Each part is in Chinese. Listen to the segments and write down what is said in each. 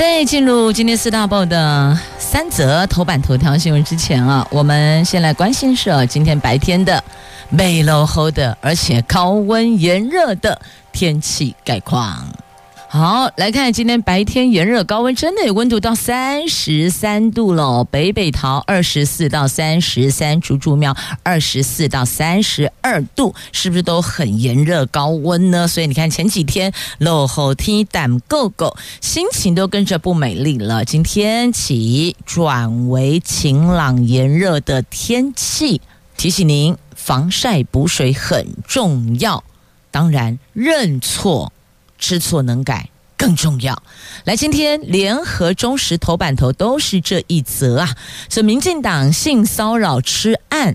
在进入今天四大报的三则头版头条新闻之前啊，我们先来关心是今天白天的美落后的，而且高温炎热的天气概况。好，来看今天白天炎热高温，真的有温度到三十三度了。北北桃二十四到三十三，竹竹苗二十四到三十二度，是不是都很炎热高温呢？所以你看前几天落后天胆够够，心情都跟着不美丽了。今天起转为晴朗炎热的天气，提醒您防晒补水很重要。当然认错。知错能改更重要。来，今天联合中时头版头都是这一则啊，是民进党性骚扰吃案，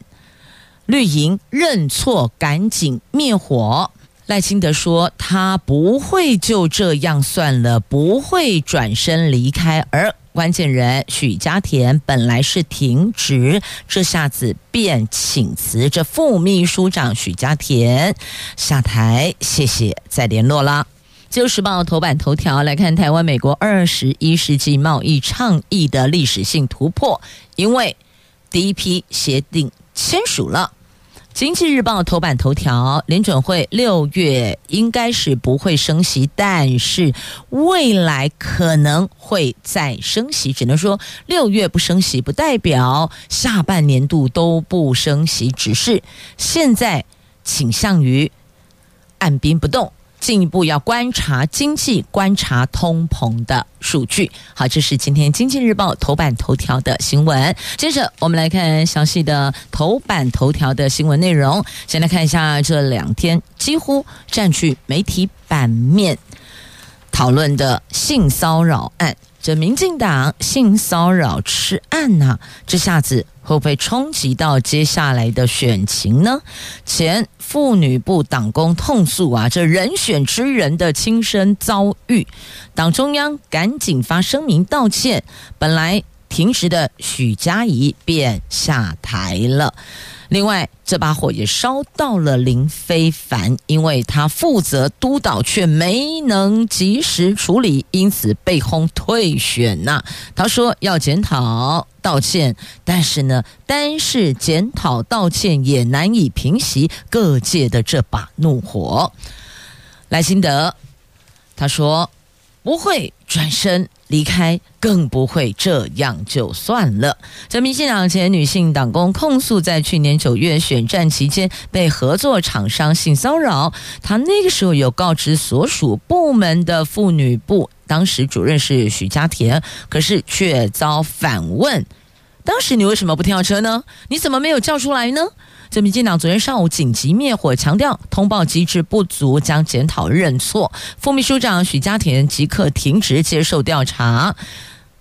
绿营认错赶紧灭火。赖清德说他不会就这样算了，不会转身离开。而关键人许家田本来是停职，这下子变请辞。这副秘书长许家田下台，谢谢，再联络了。《自由时报》头版头条来看，台湾美国二十一世纪贸易倡议的历史性突破，因为第一批协定签署了。《经济日报》头版头条，联准会六月应该是不会升息，但是未来可能会再升息。只能说六月不升息，不代表下半年度都不升息，只是现在倾向于按兵不动。进一步要观察经济、观察通膨的数据。好，这是今天《经济日报》头版头条的新闻。接着，我们来看详细的头版头条的新闻内容。先来看一下这两天几乎占据媒体版面讨论的性骚扰案。这民进党性骚扰吃案呐、这下子会不会冲击到接下来的选情呢？前妇女部党工痛诉啊，这人选之人的亲身遭遇，党中央赶紧发声明道歉，本来停职的许家仪便下台了。另外，这把火也烧到了林非凡，因为他负责督导却没能及时处理，因此被轰退选呐、他说要检讨道歉，但是呢，单是检讨道歉也难以平息各界的这把怒火。赖清德他说不会转身。离开更不会这样就算了。这民进党前女性党工控诉，在去年九月选战期间被合作厂商性骚扰，她那个时候有告知所属部门的妇女部，当时主任是许家田，可是却遭反问：当时你为什么不跳车呢？你怎么没有叫出来呢？这民进党昨天上午紧急灭火，强调通报机制不足，将检讨认错。副秘书长许家田即刻停职接受调查。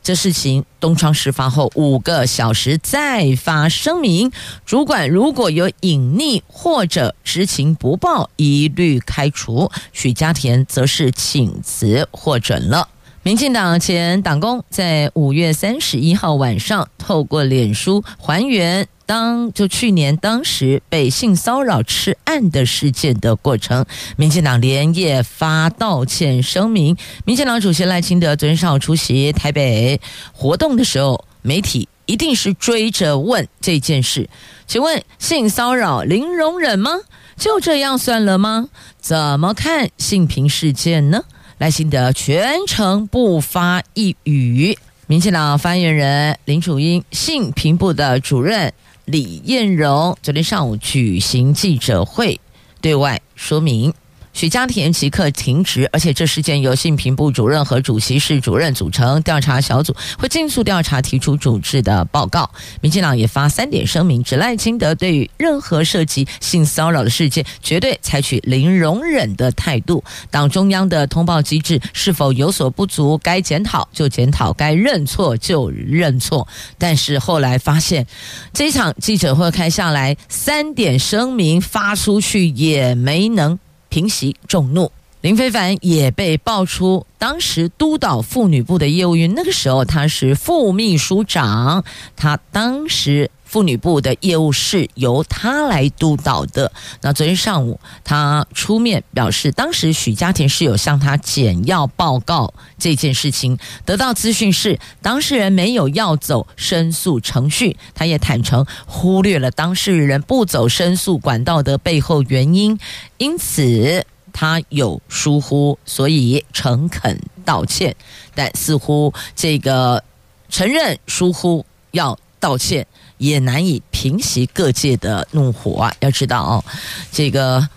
这事情东窗事发后五个小时再发声明，主管如果有隐匿或者知情不报，一律开除。许家田则是请辞获准了。民进党前党工在五月三十一号晚上透过脸书还原当就去年当时被性骚扰吃案的事件的过程，民进党连夜发道歉声明。民进党主席赖清德昨天上午出席台北活动的时候，媒体一定是追着问这件事，请问性骚扰零容忍吗？就这样算了吗？怎么看性平事件呢？赖清德全程不发一语，民进党发言人林楚英、性平部的主任李彦荣昨天上午举行记者会，对外说明。许家田即刻停职，而且这事件由性平部主任和主席室主任组成调查小组，会尽速调查，提出处置的报告。民进党也发三点声明，指赖清德对于任何涉及性骚扰的事件，绝对采取零容忍的态度。党中央的通报机制是否有所不足，该检讨就检讨，该认错就认错。但是后来发现，这场记者会开下来，三点声明发出去也没能。平息众怒，林非凡也被爆出当时督导妇女部的业务员，那个时候他是副秘书长，他当时妇女部的业务是由他来督导的。那昨天上午他出面表示，当时许家田是有向他简要报告这件事情，得到资讯是当事人没有要走申诉程序，他也坦诚忽略了当事人不走申诉管道的背后原因。因此，他有疏忽，所以诚恳道歉。但似乎这个承认疏忽要道歉，也难以平息各界的怒火啊！要知道哦，这个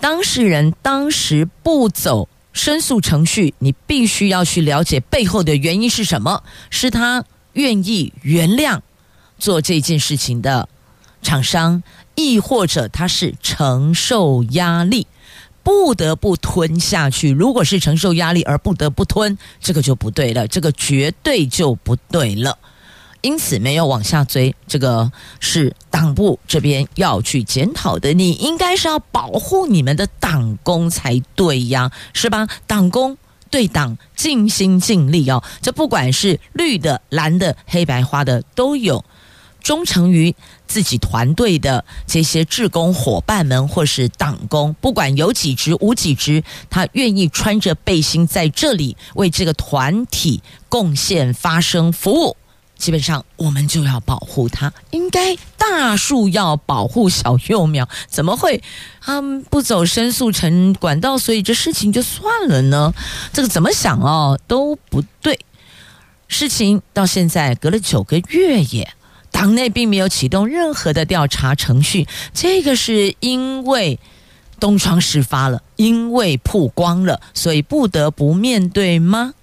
当事人当时不走申诉程序，你必须要去了解背后的原因是什么？是他愿意原谅做这件事情的厂商？亦或者他是承受压力，不得不吞下去。如果是承受压力而不得不吞，这个就不对了，这个绝对就不对了。因此没有往下追，这个是党部这边要去检讨的。你应该是要保护你们的党工才对呀，是吧？党工对党尽心尽力哦，这不管是绿的、蓝的、黑白花的都有。忠诚于自己团队的这些志工伙伴们，或是党工，不管有几职无几职，他愿意穿着背心在这里为这个团体贡献、发声、服务。基本上，我们就要保护它。应该大树要保护小幼苗，怎么会他们不走申诉成管道？所以这事情就算了呢？这个怎么想哦都不对。事情到现在隔了九个月耶。党内并没有启动任何的调查程序，这个是因为东窗事发了，因为曝光了，所以不得不面对吗？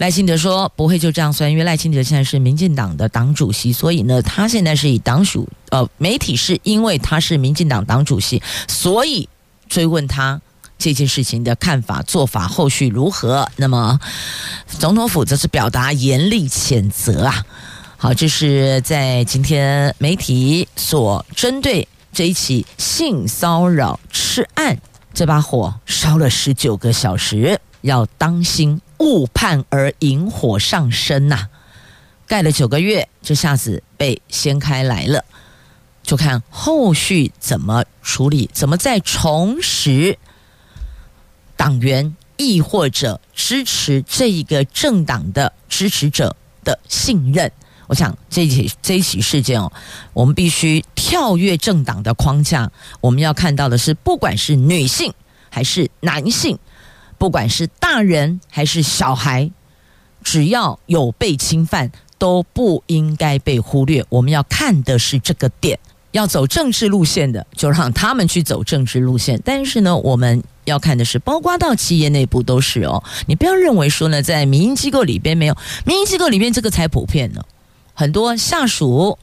赖清德说不会就这样算，因为赖清德现在是民进党的党主席，所以呢，他现在是以党属呃媒体是因为他是民进党党主席，所以追问他这件事情的看法、做法、后续如何。那么总统府则是表达严厉谴责啊。好，这是在今天媒体所针对这一起性骚扰痴案，这把火烧了十九个小时，要当心误判而引火上身呐、盖了九个月，这下子被掀开来了，就看后续怎么处理，怎么再重拾党员，亦或者支持这一个政党的支持者的信任。我想这起这一起事件哦，我们必须跳跃政党的框架。我们要看到的是，不管是女性还是男性，不管是大人还是小孩，只要有被侵犯，都不应该被忽略。我们要看的是这个点。要走政治路线的，就让他们去走政治路线。但是呢，我们要看的是，包括到企业内部都是哦。你不要认为说呢，在民营机构里边没有，民营机构里边这个才普遍呢。很多下属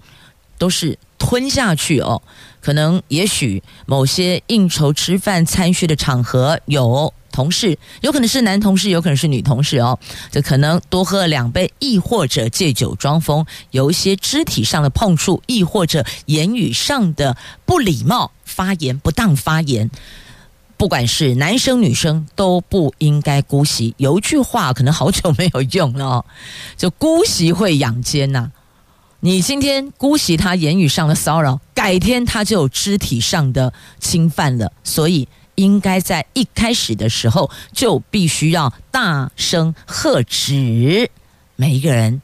都是吞下去哦，可能也许某些应酬、吃饭、参叙的场合有同事，有可能是男同事，有可能是女同事哦，这可能多喝了两杯，亦或者借酒装疯，有一些肢体上的碰触，亦或者言语上的不礼貌发言、不当发言。不管是男生女生都不应该姑息。有一句话可能好久没有用了哦，就姑息会养奸呐。你今天姑息他言语上的骚扰，改天他就有肢体上的侵犯了，所以应该在一开始的时候就必须要大声呵止，每一个人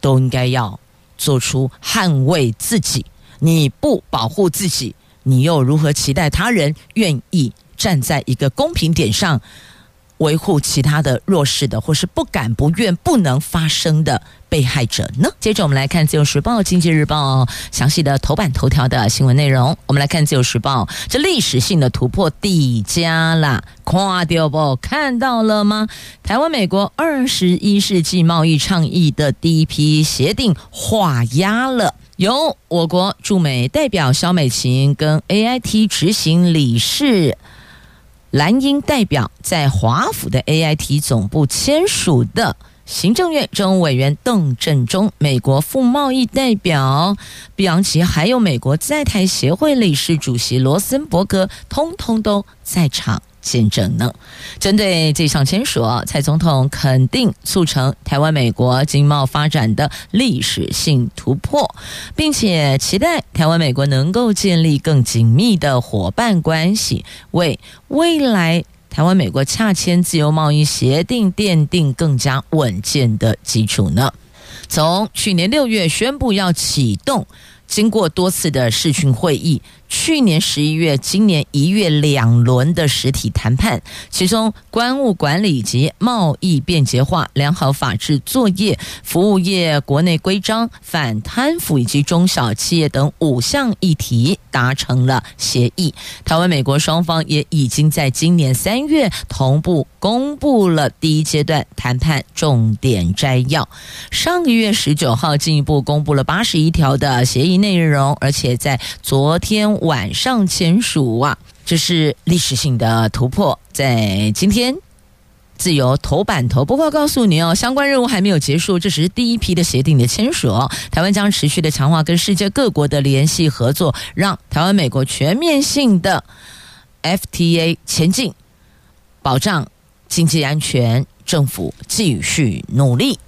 都应该要做出捍卫自己。你不保护自己，你又如何期待他人愿意站在一个公平点上维护其他的弱势的，或是不敢、不愿、不能发声的被害者呢？接着我们来看《自由时报》《经济日报》详细的头版头条的新闻内容。我们来看《自由时报》，这历史性的突破递加了，跨掉不？看到了吗？台湾美国二十一世纪贸易倡议的第一批协定画押了，由我国驻美代表肖美琴跟 AIT 执行理事。蓝英代表在华府的 AIT 总部签署的，行政院政务委员邓振中、美国副贸易代表碧昂奇，还有美国在台协会理事主席罗森伯格，通通都在场。见证呢？针对这项签署，蔡总统肯定促成台湾美国经贸发展的历史性突破，并且期待台湾美国能够建立更紧密的伙伴关系，为未来台湾美国洽签自由贸易协定奠定更加稳健的基础呢。从去年六月宣布要启动，经过多次的视讯会议。去年十一月、今年一月两轮的实体谈判，其中关务管理及贸易便捷化、良好法治作业、服务业国内规章、反贪腐以及中小企业等五项议题达成了协议。台湾、美国双方也已经在今年三月同步公布了第一阶段谈判重点摘要。上个月十九号进一步公布了八十一条的协议内容，而且在昨天。晚上签署啊，这是历史性的突破。在今天，自由头版头。不过告诉你哦，相关任务还没有结束，这只是第一批的协定的签署。台湾将持续的强化跟世界各国的联系合作，让台湾美国全面性的 FTA 前进，保障经济安全。政府继续努力。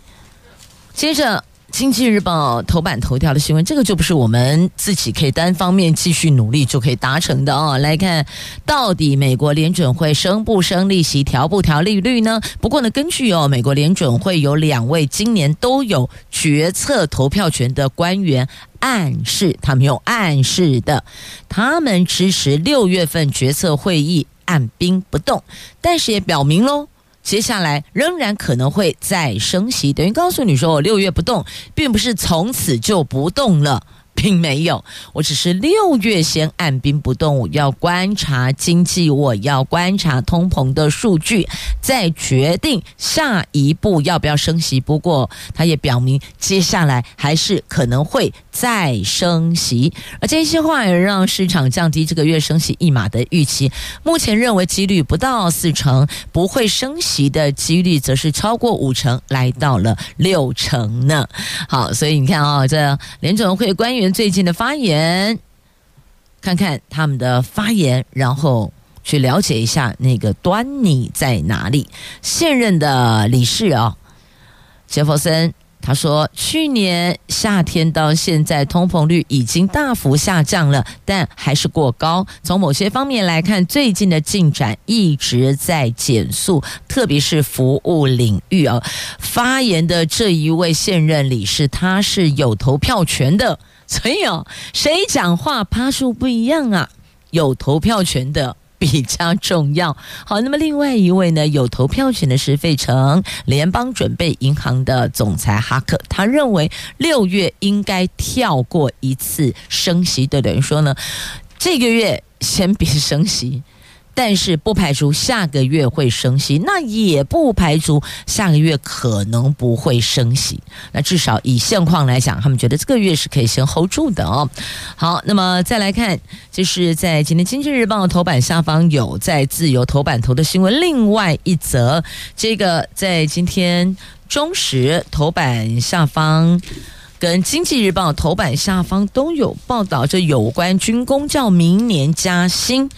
接着。经济日报头版头条的新闻，这个就不是我们自己可以单方面继续努力就可以达成的哦。来看到底美国联准会升不升利息，调不调利率呢？不过呢，根据哦，美国联准会有两位今年都有决策投票权的官员暗示，他们用暗示的，他们支持六月份决策会议按兵不动，但是也表明喽。接下来仍然可能会再升息，等于告诉你说，我六月不动，并不是从此就不动了。并没有，我只是六月先按兵不动，我要观察经济，我要观察通膨的数据，再决定下一步要不要升息。不过，他也表明接下来还是可能会再升息，而这些话也让市场降低这个月升息一码的预期。目前认为几率不到四成，不会升息的几率则是超过五成，来到了六成呢。好，所以你看啊、哦，这联准会官员。最近的发言，看看他们的发言，然后去了解一下那个端倪在哪里。现任的理事啊、哦，杰弗森。他说：“去年夏天到现在，通膨率已经大幅下降了，但还是过高。从某些方面来看，最近的进展一直在减速，特别是服务领域啊。”发言的这一位现任理事，他是有投票权的，所以哦，谁讲话趴数不一样啊？有投票权的。比较重要。好，那么另外一位呢，有投票权的是费城联邦准备银行的总裁哈克，他认为六月应该跳过一次升息，对等于说呢，这个月先别升息。但是不排除下个月会升息，那也不排除下个月可能不会升息。那至少以现况来讲，他们觉得这个月是可以先 hold 住的哦。好，那么再来看，就是在今天《经济日报》头版下方有在自由头版头的新闻，另外一则，这个在今天中时头版下方跟《经济日报》头版下方都有报道，这有关军工叫明年加薪。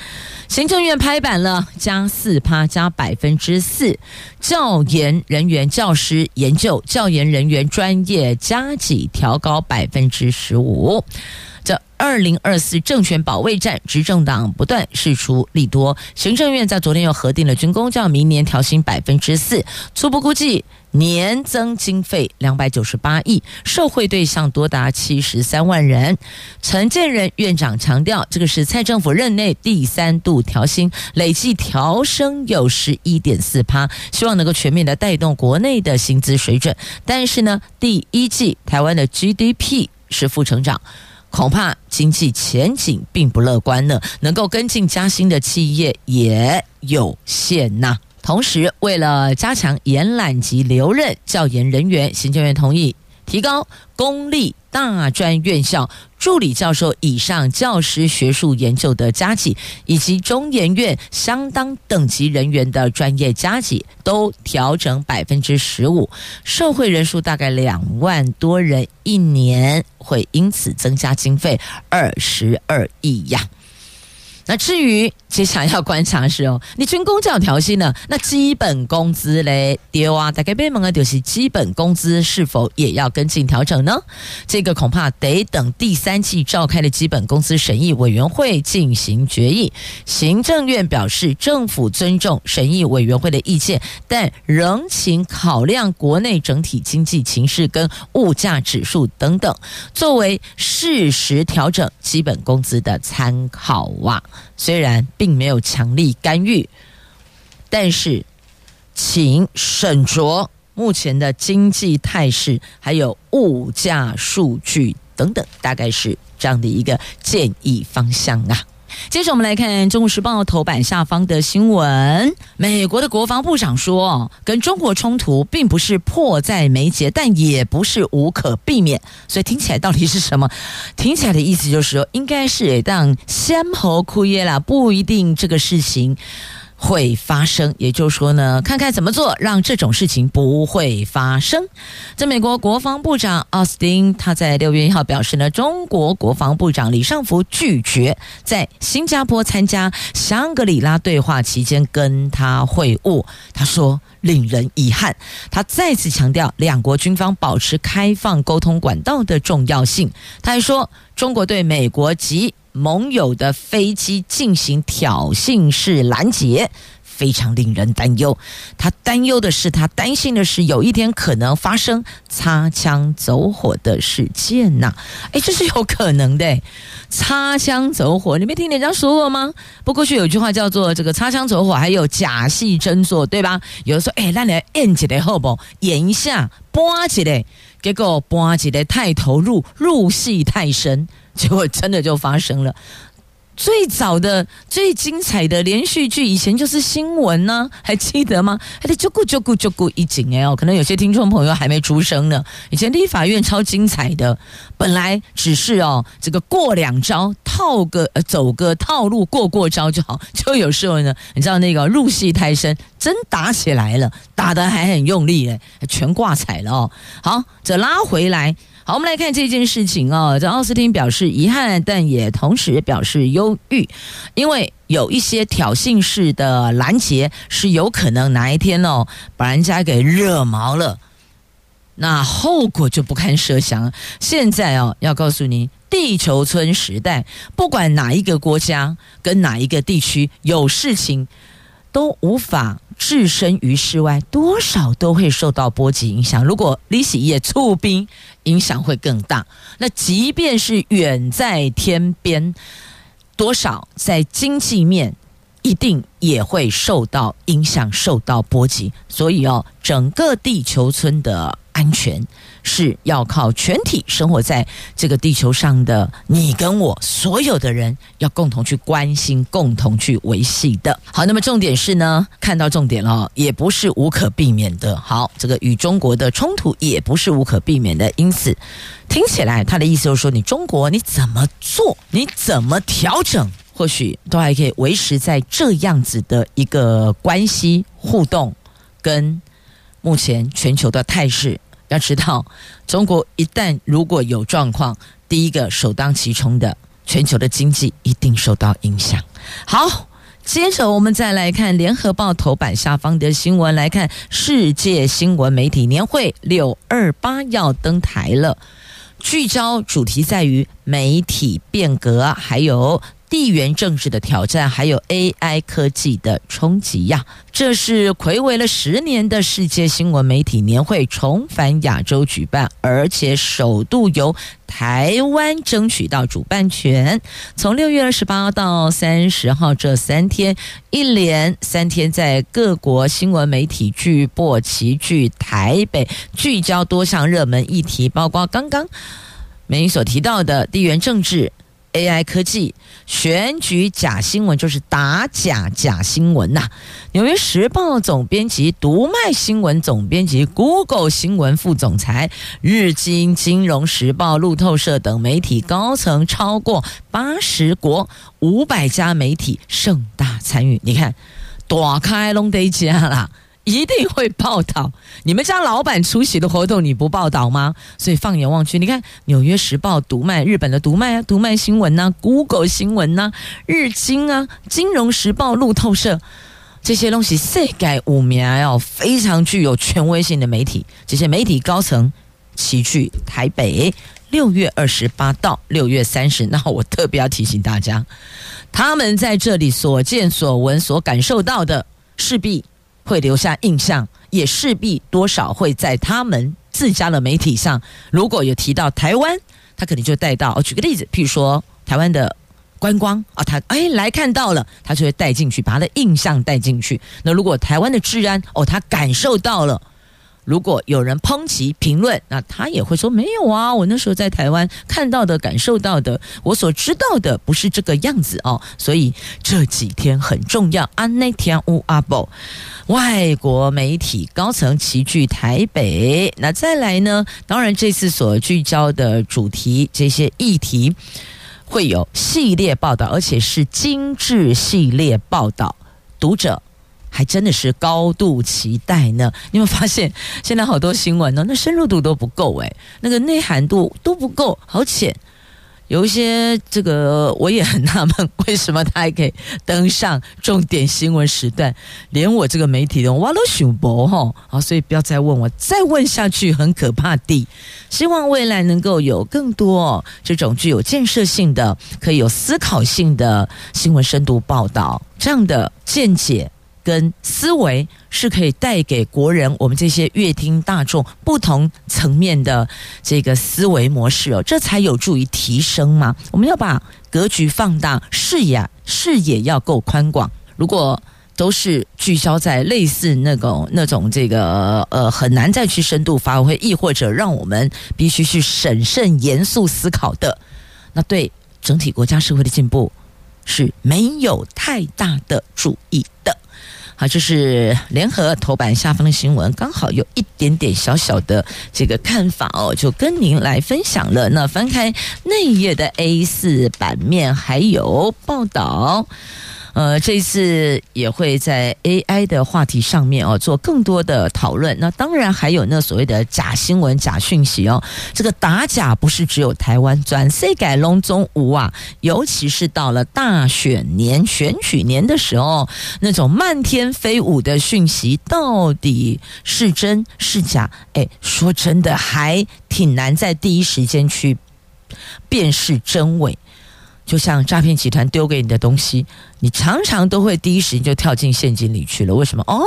行政院拍板了，加四趴，加百分之四。教研人员、教师研究、教研人员专业加给调高百分之十五。这二零二四政权保卫战，执政党不断释出利多。行政院在昨天又核定了军工教明年调薪百分之四，初步估计。年增经费两百九十八亿，受惠对象多达七十三万人。陈建仁院长强调，这个是蔡政府任内第三度调薪，累计调升有十一点四趴，希望能够全面的带动国内的薪资水准。但是呢，第一季台湾的 GDP 是负成长，恐怕经济前景并不乐观呢。能够跟进加薪的企业也有限呐。同时，为了加强延揽及留任教研人员，行政院同意提高公立大专院校助理教授以上教师学术研究的加给，以及中研院相当等级人员的专业加给，都调整百分之十五，受惠人数大概两万多人，一年会因此增加经费二十二亿呀。那至于接下来要观察的是哦，你军公教调薪呢？那基本工资嘞？丢啊！大概被问的就是基本工资是否也要跟进调整呢？这个恐怕得等第三季召开的基本工资审议委员会进行决议。行政院表示，政府尊重审议委员会的意见，但仍请考量国内整体经济情势跟物价指数等等，作为适时调整基本工资的参考哇。虽然并没有强力干预，但是请审酌目前的经济态势，还有物价数据等等，大概是这样的一个建议方向啊。接着我们来看《中国时报》头版下方的新闻：美国的国防部长说，跟中国冲突并不是迫在眉睫，但也不是无可避免。所以听起来到底是什么？听起来的意思就是说，应该是当先河枯叶啦，不一定这个事情。会发生，也就是说呢，看看怎么做，让这种事情不会发生。在美国国防部长奥斯汀，他在六月一号表示呢，中国国防部长李尚福拒绝在新加坡参加香格里拉对话期间跟他会晤。他说令人遗憾。他再次强调两国军方保持开放沟通管道的重要性。他还说，中国对美国及盟友的飞机进行挑衅式拦截，非常令人担忧。他担忧的是，他担心的是，有一天可能发生擦枪走火的事件呐。哎，这是有可能的，擦枪走火，你没听人家说过吗？不过去有句话叫做“这个擦枪走火”，还有假戏真做，对吧？有人说：“哎，那来演几来好不？演一下，播起来，结果播起来太投入，入戏太深。” 结果真的就发生了。最早的、最精彩的连续剧，以前就是新闻呢，还记得吗？还得就顾就顾就顾一景哎哦，可能有些听众朋友还没出生呢。以前立法院超精彩的，本来只是哦，这个过两招，套个呃走个套路，过过招就好。就有时候呢，你知道那个入戏太深，真打起来了，打得还很用力哎，全挂彩了哦。好，这拉回来。好，我们来看这件事情哦。这奥斯汀表示遗憾，但也同时表示忧郁，因为有一些挑衅式的拦截是有可能哪一天哦，把人家给惹毛了，那后果就不堪设想。现在哦，要告诉你，地球村时代，不管哪一个国家跟哪一个地区有事情，都无法。置身于世外，多少都会受到波及影响。如果李喜也出兵，影响会更大。那即便是远在天边，多少在经济面一定也会受到影响、受到波及。所以哦，整个地球村的安全。是要靠全体生活在这个地球上的你跟我所有的人，要共同去关心、共同去维系的。好，那么重点是呢，看到重点了，也不是无可避免的。好，这个与中国的冲突也不是无可避免的。因此，听起来他的意思就是说，你中国你怎么做，你怎么调整，或许都还可以维持在这样子的一个关系互动，跟目前全球的态势。要知道，中国一旦如果有状况，第一个首当其冲的，全球的经济一定受到影响。好，接着我们再来看《联合报》头版下方的新闻，来看世界新闻媒体年会六二八要登台了。聚焦主题在于媒体变革，还有。地缘政治的挑战，还有 AI 科技的冲击呀！这是睽违了十年的世界新闻媒体年会重返亚洲举办，而且首度由台湾争取到主办权。从六月二十八到三十号这三天，一连三天，在各国新闻媒体巨擘齐聚台北，聚焦多项热门议题，包括刚刚美英所提到的地缘政治。AI 科技选举假新闻就是打假假新闻呐、啊！纽约时报总编辑、读卖新闻总编辑、Google 新闻副总裁、日经、金融时报、路透社等媒体高层超过八十国五百家媒体盛大参与。你看，躲开龙得家啦。一定会报道你们家老板出席的活动，你不报道吗？所以放眼望去，你看《纽约时报》读卖、日本的读卖啊、读卖新闻呐、啊、Google 新闻呐、啊、日经啊、金融时报、路透社这些东西，世界五名哦，非常具有权威性的媒体，这些媒体高层齐聚台北，六月二十八到六月三十。那我特别要提醒大家，他们在这里所见所闻、所感受到的，势必。会留下印象，也势必多少会在他们自家的媒体上，如果有提到台湾，他肯定就带到。举个例子，譬如说台湾的观光啊，他哎来看到了，他就会带进去，把他的印象带进去。那如果台湾的治安哦，他感受到了。如果有人抨击评论，那他也会说没有啊，我那时候在台湾看到的、感受到的，我所知道的不是这个样子哦。所以这几天很重要。安内天乌阿宝，外国媒体高层齐聚台北。那再来呢？当然这次所聚焦的主题，这些议题会有系列报道，而且是精致系列报道，读者。还真的是高度期待呢！你有没有发现，现在好多新闻呢，那深入度都不够诶，那个内涵度都不够，好浅。有一些这个我也很纳闷，为什么他还可以登上重点新闻时段？连我这个媒体的我都想不哈，好，所以不要再问我，再问下去很可怕的。希望未来能够有更多这种具有建设性的、可以有思考性的新闻深度报道，这样的见解。跟思维是可以带给国人，我们这些阅听大众不同层面的这个思维模式哦，这才有助于提升嘛。我们要把格局放大，视野视野要够宽广。如果都是聚焦在类似那种那种这个呃，很难再去深度发挥，亦或者让我们必须去审慎严肃思考的，那对整体国家社会的进步是没有太大的注意的。好，这是联合头版下方的新闻，刚好有一点点小小的这个看法哦，就跟您来分享了。那翻开内页的 A 四版面，还有报道。呃，这次也会在 AI 的话题上面哦做更多的讨论。那当然还有那所谓的假新闻、假讯息哦。这个打假不是只有台湾专，世界拢总有啊。尤其是到了大选年、选举年的时候，那种漫天飞舞的讯息到底是真是假？哎，说真的还挺难在第一时间去辨识真伪。就像诈骗集团丢给你的东西，你常常都会第一时间就跳进陷阱里去了。为什么？哦，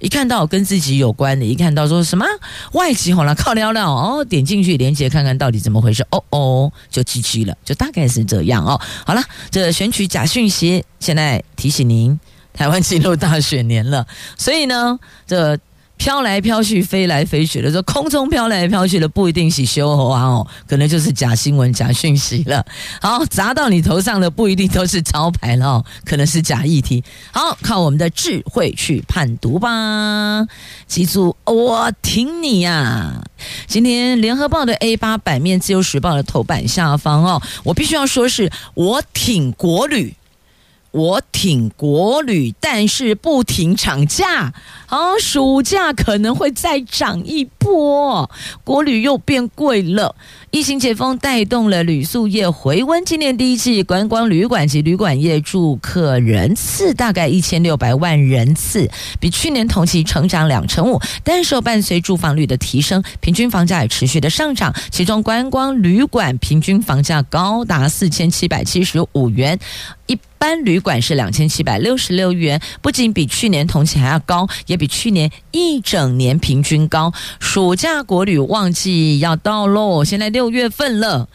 一看到跟自己有关的，一看到说什么外籍好了，靠聊聊哦，点进去连接看看到底怎么回事。哦哦，就 GG 了，就大概是这样哦。好了，这选取假讯息，现在提醒您，台湾进入大选年了，所以呢，这。飘来飘去，飞来飞去的，说空中飘来飘去的不一定是修猴啊哦，可能就是假新闻、假讯息了。好，砸到你头上的不一定都是招牌了哦，可能是假议题。好，靠我们的智慧去判读吧。记住，我挺你呀、啊！今天联合报的 A 八版面，自由时报的头版下方哦，我必须要说是我挺国旅。我挺国旅，但是不停涨价。好，暑假可能会再涨一波，国旅又变贵了。疫情解封带动了旅宿业回温，今年第一季观光旅馆及旅馆业住客人次大概一千六百万人次，比去年同期成长两成五。但是伴随住房率的提升，平均房价也持续的上涨，其中观光旅馆平均房价高达四千七百七十五元。一单旅馆是两千七百六十六元，不仅比去年同期还要高，也比去年一整年平均高。暑假国旅旺季要到喽，现在六月份了，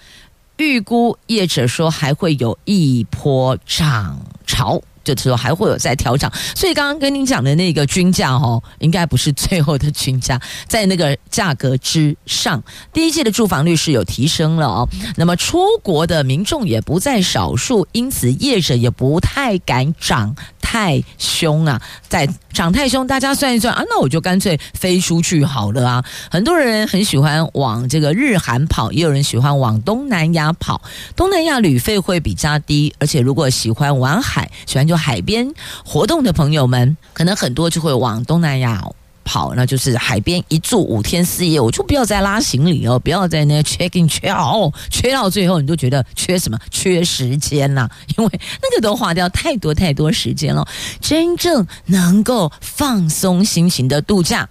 预估业者说还会有一波涨潮。的时候还会有在调整，所以刚刚跟您讲的那个均价哦，应该不是最后的均价，在那个价格之上。第一季的住房率是有提升了哦，那么出国的民众也不在少数，因此业者也不太敢涨太凶啊，在涨太凶，大家算一算啊，那我就干脆飞出去好了啊。很多人很喜欢往这个日韩跑，也有人喜欢往东南亚跑，东南亚旅费会比较低，而且如果喜欢玩海，喜欢。就海边活动的朋友们，可能很多就会往东南亚好，那就是海边一住五天四夜，我就不要再拉行李哦，不要在那 check in 缺哦，缺到最后你都觉得缺什么？缺时间呐、因为那个都花掉太多太多时间了。真正能够放松心情的度假，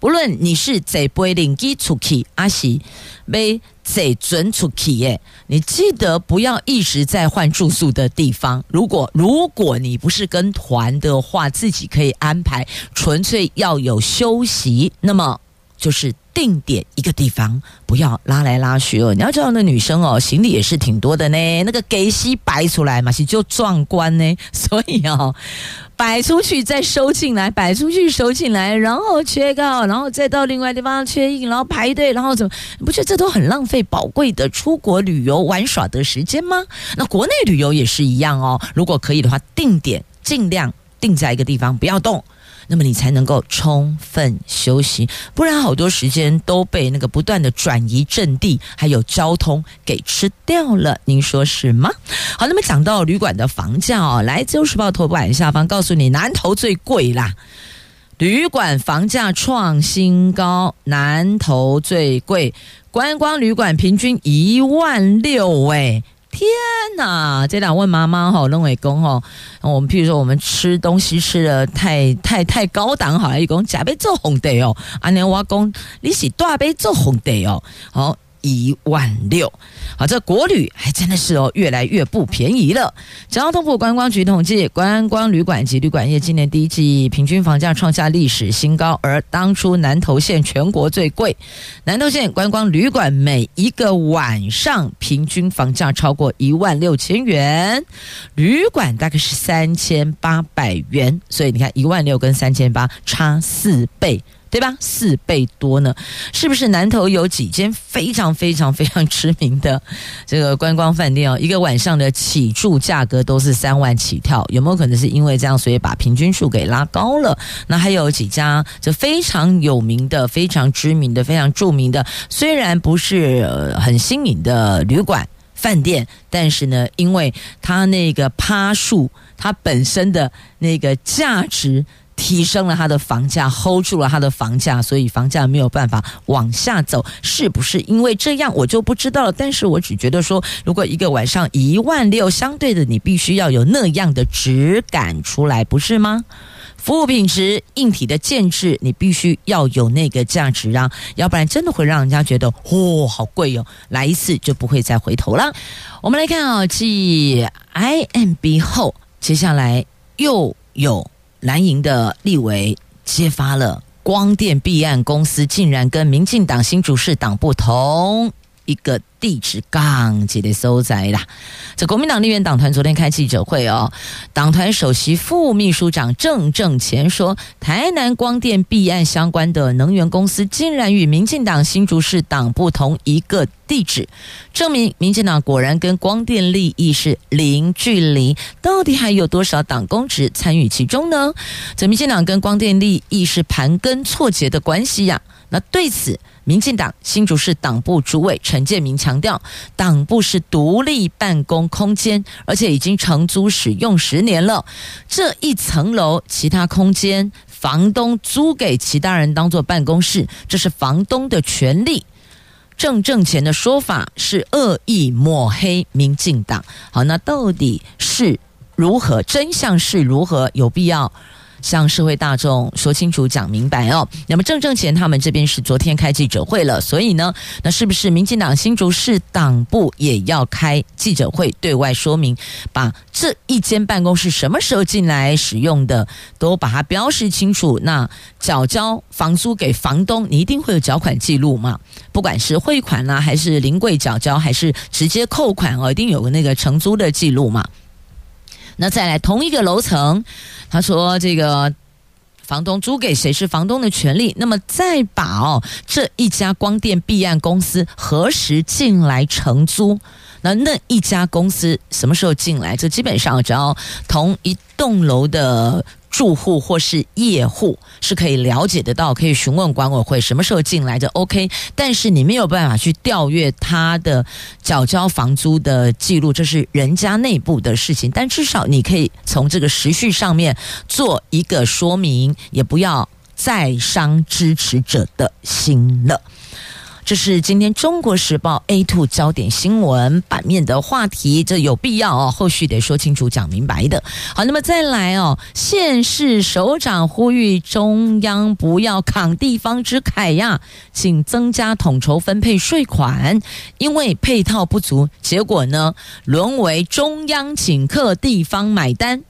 不论你是在背领机出去，还是被。得准出去耶！你记得不要一直在换住宿的地方。如果如果你不是跟团的话，自己可以安排，纯粹要有休息，那么就是定点一个地方，不要拉来拉去哦。你要知道，那女生哦，行李也是挺多的呢。那个给西摆出来嘛，是就壮观呢。所以哦。摆出去再收进来，摆出去收进来，然后缺告，然后再到另外地方缺印，然后排队，然后怎么？你不觉得这都很浪费宝贵的出国旅游玩耍的时间吗？那国内旅游也是一样哦。如果可以的话，定点尽量定在一个地方，不要动。那么你才能够充分休息，不然好多时间都被那个不断的转移阵地，还有交通给吃掉了。您说是吗？好，那么讲到旅馆的房价哦，来自由时报头版下方告诉你，南投最贵啦，旅馆房价创新高，南投最贵，观光旅馆平均一万六哎。天呐，这两位妈妈哈，认为公哈，我们譬如说我们吃东西吃的太太太高档好了，一公假杯做红的哦，安尼我公你是大杯做红的哦，好。一万六，好，这国旅还真的是哦，越来越不便宜了。交通部观光局统计，观光旅馆及旅馆业今年第一季平均房价创下历史新高，而当初南投县全国最贵，南投县观光旅馆每一个晚上平均房价超过一万六千元，旅馆大概是三千八百元，所以你看一万六跟三千八差四倍。对吧？四倍多呢，是不是？南投有几间非常非常非常知名的这个观光饭店哦，一个晚上的起住价格都是三万起跳，有没有可能是因为这样，所以把平均数给拉高了？那还有几家就非常有名的、非常知名的、非常著名的，虽然不是很新颖的旅馆饭店，但是呢，因为它那个趴数，它本身的那个价值。提升了它的房价，hold 住了它的房价，所以房价没有办法往下走，是不是因为这样？我就不知道了。但是我只觉得说，如果一个晚上一万六，相对的你必须要有那样的质感出来，不是吗？服务品质、硬体的建制，你必须要有那个价值啊，要不然真的会让人家觉得，哦，好贵哦，来一次就不会再回头了。我们来看啊、哦，继 IMB 后，接下来又有。蓝营的立委揭发了光电弊案，公司竟然跟民进党新竹市党不同一个地址刚接的收在啦。这国民党立院党团昨天开记者会哦，党团首席副秘书长郑正前说，台南光电弊案相关的能源公司竟然与民进党新竹市党部同一个地址，证明民进党果然跟光电利益是零距离。到底还有多少党公职参与其中呢？这民进党跟光电利益是盘根错节的关系呀、那对此，民进党新竹市党部主委陈建明强调，党部是独立办公空间，而且已经承租使用十年了。这一层楼其他空间，房东租给其他人当做办公室，这是房东的权利。郑正前的说法是恶意抹黑民进党。好，那到底是如何？真相是如何？有必要？向社会大众说清楚、讲明白哦。那么郑正前他们这边是昨天开记者会了，所以呢，那是不是民进党新竹市党部也要开记者会对外说明，把这一间办公室什么时候进来使用的都把它标示清楚？那缴交房租给房东，你一定会有缴款记录嘛？不管是汇款啦、还是临柜缴交，还是直接扣款哦，一定有个那个承租的记录嘛？那再来同一个楼层，他说这个房东租给谁是房东的权利。那么再把哦这一家光电弊案公司何时进来承租？那那一家公司什么时候进来？这基本上只要同一栋楼的。住户或是业户是可以了解得到，可以询问管委会什么时候进来的 OK，但是你没有办法去调阅他的缴交房租的记录，这是人家内部的事情。但至少你可以从这个时序上面做一个说明，也不要再伤支持者的心了。这是今天《中国时报》A two 焦点新闻版面的话题，这有必要哦，后续得说清楚、讲明白的。好，那么再来哦，县市首长呼吁中央不要扛地方之慨呀，请增加统筹分配税款，因为配套不足，结果呢，沦为中央请客，地方买单。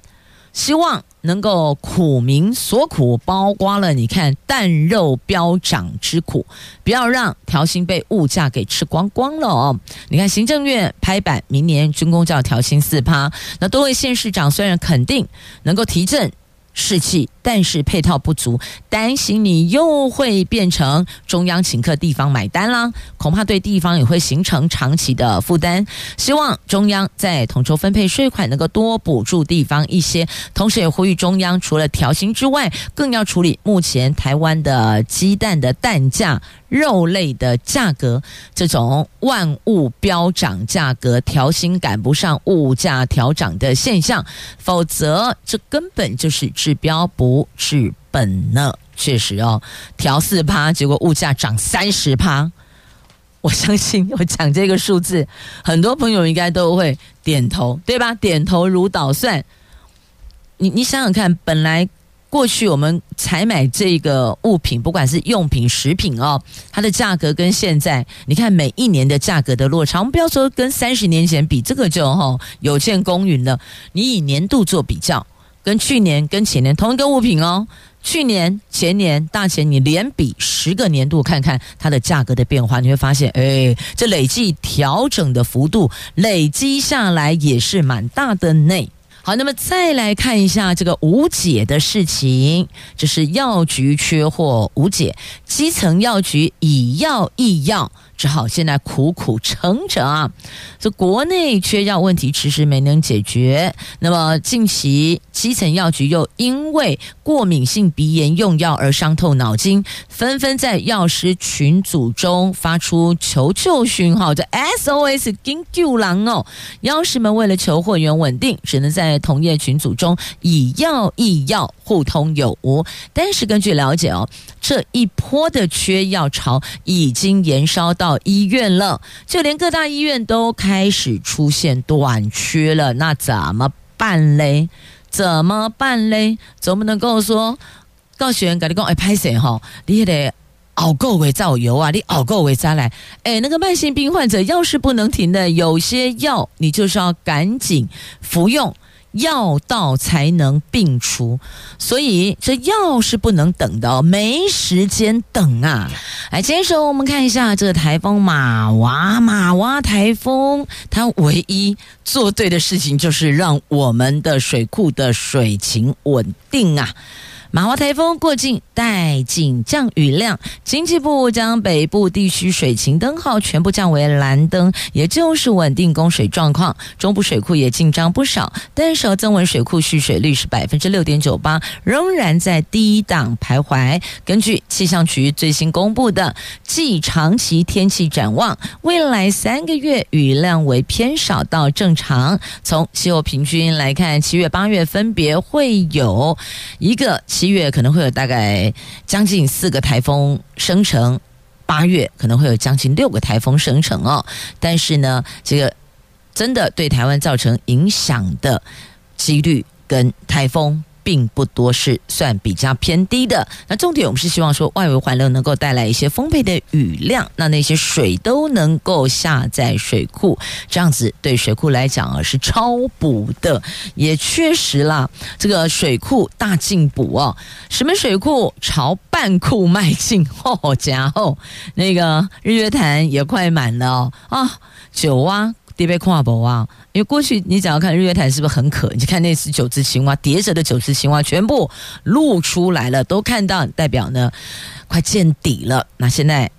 希望能够苦民所苦，包括了你看蛋肉飙涨之苦，不要让调薪被物价给吃光光了哦。你看行政院拍板，明年军工就要调薪四趴，那多位县市长虽然肯定能够提振。士气，但是配套不足，担心你又会变成中央请客，地方买单啦，恐怕对地方也会形成长期的负担。希望中央在统筹分配税款，能够多补助地方一些，同时也呼吁中央除了调薪之外，更要处理目前台湾的鸡蛋的蛋价。肉类的价格，这种万物飙涨，价格调薪赶不上物价调涨的现象，否则这根本就是治标不治本呢。确实哦，调四趴，结果物价涨三十趴，我相信我讲这个数字，很多朋友应该都会点头，对吧？点头如捣蒜。你你想想看，本来。过去我们采买这个物品，不管是用品、食品哦，它的价格跟现在，你看每一年的价格的落差，我们不要说跟三十年前比，这个就哈有欠公允了。你以年度做比较，跟去年、跟前年同一个物品哦，去年、前年、大前，你连比十个年度看看它的价格的变化，你会发现，哎，这累计调整的幅度累积下来也是蛮大的呢。好，那么再来看一下这个无解的事情，这是药局缺货无解，基层药局以药易药。只好现在苦苦撑着啊！这国内缺药问题迟迟没能解决。那么近期基层药局又因为过敏性鼻炎用药而伤透脑筋，纷纷在药师群组中发出求救讯号，这 SOS 紧救人哦！药师们为了求货源稳定，只能在同业群组中以药易药，互通有无。但是根据了解哦，这一波的缺药潮已经延烧到。到医院了，就连各大医院都开始出现短缺了，那怎么办嘞？怎么办嘞？总不能跟我说，告诉人跟你讲，哎，拍谁哈？你也得熬够为造油啊，你熬够为再来。哎，那个慢性病患者药是不能停的，有些药你就是要赶紧服用。药到才能病除，所以这药是不能等的哦，没时间等啊！来，接着我们看一下这个台风马娃，马娃台风它唯一做对的事情就是让我们的水库的水情稳定啊。马华台风过境带进降雨量，经济部将北部地区水情灯号全部降为蓝灯，也就是稳定供水状况。中部水库也进账不少，但是增文水库蓄水率是百分之六点九八，仍然在低档徘徊。根据气象局最新公布的季长期天气展望，未来三个月雨量为偏少到正常。从气候平均来看，七月、八月分别会有一个。七月可能会有大概将近四个台风生成，八月可能会有将近六个台风生成哦。但是呢，这个真的对台湾造成影响的几率跟台风。并不多，是算比较偏低的。那重点我们是希望说，外围环流能够带来一些丰沛的雨量，那那些水都能够下在水库，这样子对水库来讲啊是超补的。也确实啦，这个水库大进补哦，石门水库朝半库迈进哦，家伙那个日月潭也快满了哦啊，九蛙。叠被跨博啊！因为过去你只要看日月潭是不是很渴？你就看那只九只青蛙叠着的九只青蛙全部露出来了，都看到，代表呢快见底了。那现在。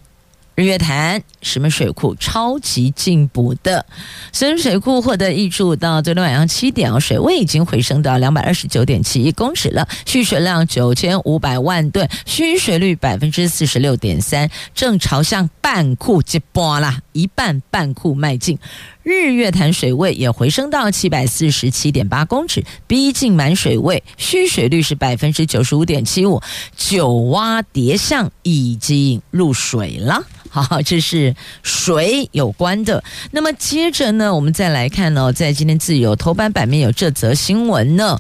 日月潭石门水库超级进补的，石门水库获得挹注，到昨天晚上七点哦，水位已经回升到两百二十九点七一公尺了，蓄水量九千五百万吨，蓄水率百分之四十六点三，正朝向半库接波啦，一半半库迈进。日月潭水位也回升到七百四十七点八公尺，逼近满水位，蓄水率是百分之九十五点七五，九蛙叠象已经入水了。好，这是水有关的。那么接着呢，我们再来看呢、哦，在今天自由头版版面有这则新闻呢。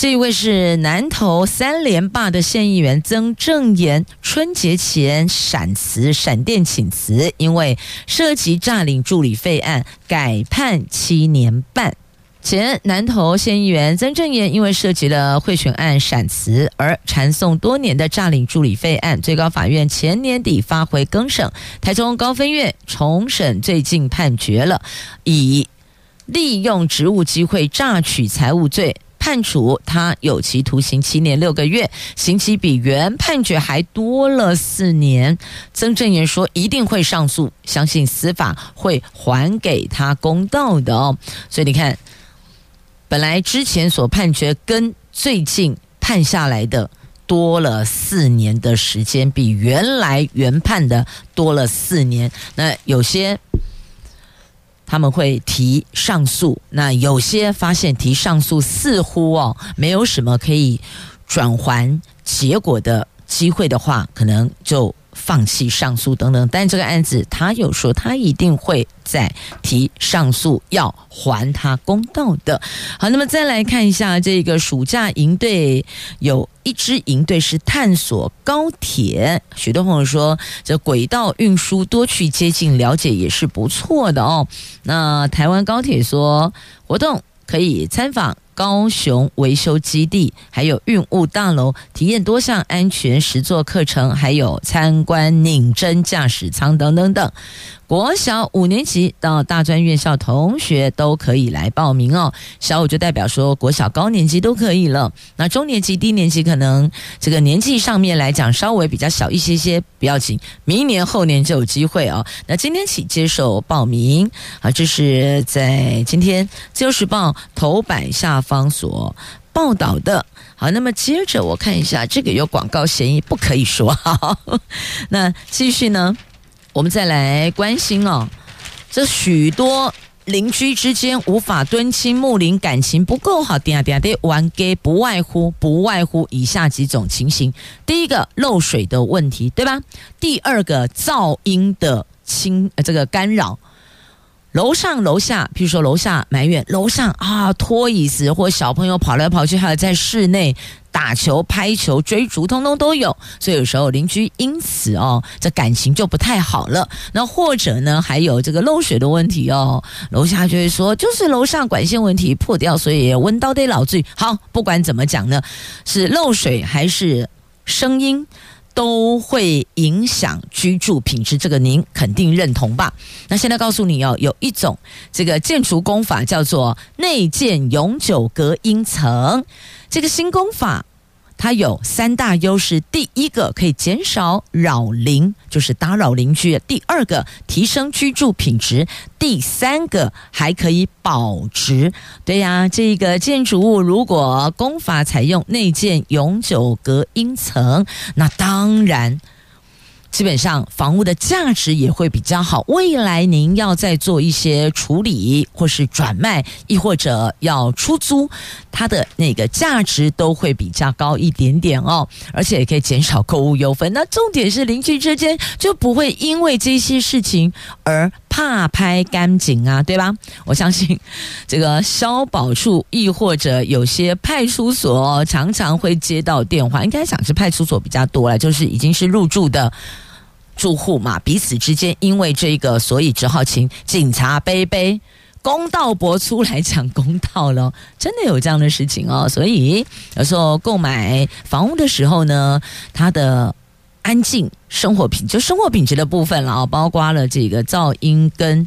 这一位是南投三连霸的县议员曾正言，春节前闪辞，闪电请辞，因为涉及诈领助理费案，改判七年半。前南投县议员曾正言因为涉及了贿选案闪辞，而缠讼多年的诈领助理费案，最高法院前年底发回更审，台中高分院重审最近判决了，以利用职务机会诈取财物罪，判处他有期徒刑七年六个月，刑期比原判决还多了四年。曾正言说一定会上诉，相信司法会还给他公道的哦。所以你看。本来之前所判决跟最近判下来的多了四年的时间，比原来原判的多了四年。那有些他们会提上诉，那有些发现提上诉似乎哦没有什么可以转还结果的机会的话，可能就。放弃上诉等等，但这个案子他有说他一定会再提上诉，要还他公道的。好，那么再来看一下这个暑假营队，有一支营队是探索高铁。许多朋友说，这轨道运输多去接近了解也是不错的哦。那台湾高铁说活动可以参访。高雄维修基地，还有运务大楼，体验多项安全实作课程，还有参观拟真驾驶舱等等等。国小五年级到大专院校同学都可以来报名哦。小五就代表说国小高年级都可以了。那中年级、低年级可能这个年纪上面来讲稍微比较小一些些，不要紧，明年后年就有机会哦。那今天起接受报名啊，这是在今天自由时报头版下方所报道的。好，那么接着我看一下，这个有广告嫌疑，不可以说。好，那继续呢？我们再来关心哦，这许多邻居之间无法敦亲睦邻，感情不够好，点啊点啊的玩 gay，不外乎不外乎以下几种情形：第一个漏水的问题，对吧？第二个噪音的侵这个干扰，楼上楼下，譬如说楼下埋怨楼上啊拖椅子或小朋友跑来跑去，还有在室内。打球、拍球、追逐，通通都有，所以有时候邻居因此哦，这感情就不太好了。那或者呢，还有这个漏水的问题哦，楼下就会说，就是楼上管线问题破掉，所以温到得老醉。好，不管怎么讲呢，是漏水还是声音，都会影响居住品质。这个您肯定认同吧？那现在告诉你哦，有一种这个建筑工法叫做内建永久隔音层。这个新工法它有三大优势：第一个可以减少扰邻，就是打扰邻居；第二个提升居住品质；第三个还可以保值。对呀，这个建筑物如果工法采用内建永久隔音层，那当然。基本上房屋的价值也会比较好。未来您要再做一些处理，或是转卖，亦或者要出租，它的那个价值都会比较高一点点哦。而且也可以减少购物优分。那重点是邻居之间就不会因为这些事情而怕拍干净啊，对吧？我相信这个消保处，亦或者有些派出所常常会接到电话，应该讲是派出所比较多了，就是已经是入住的。住户嘛，彼此之间因为这个，所以只好请警察背背公道伯出来讲公道了。真的有这样的事情哦，所以有时候购买房屋的时候呢，它的安静生活品，就生活品质的部分了啊，包括了这个噪音跟。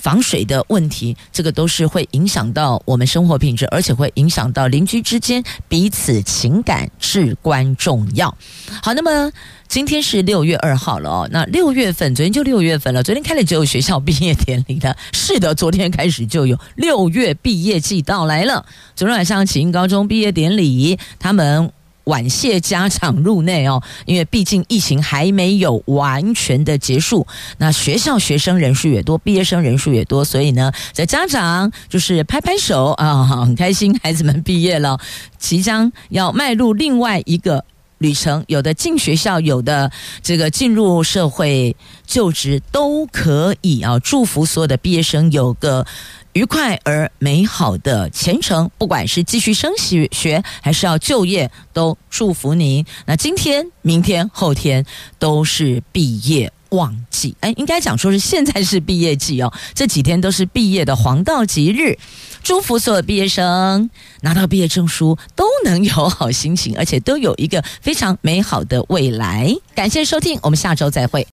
防水的问题，这个都是会影响到我们生活品质，而且会影响到邻居之间彼此情感，至关重要。好，那么今天是六月二号了哦，那六月份，昨天就六月份了，昨天开了就有学校毕业典礼的，是的，昨天开始就有六月毕业季到来了。昨天晚上启英高中毕业典礼，他们。婉谢家长入内哦，因为毕竟疫情还没有完全的结束，那学校学生人数也多，毕业生人数也多，所以呢，这家长就是拍拍手啊，很开心，孩子们毕业了，即将要迈入另外一个旅程，有的进学校，有的这个进入社会就职都可以啊，祝福所有的毕业生有个。愉快而美好的前程，不管是继续升学还是要就业，都祝福您。那今天、明天、后天都是毕业旺季，哎，应该讲说是现在是毕业季哦。这几天都是毕业的黄道吉日，祝福所有毕业生拿到毕业证书都能有好心情，而且都有一个非常美好的未来。感谢收听，我们下周再会。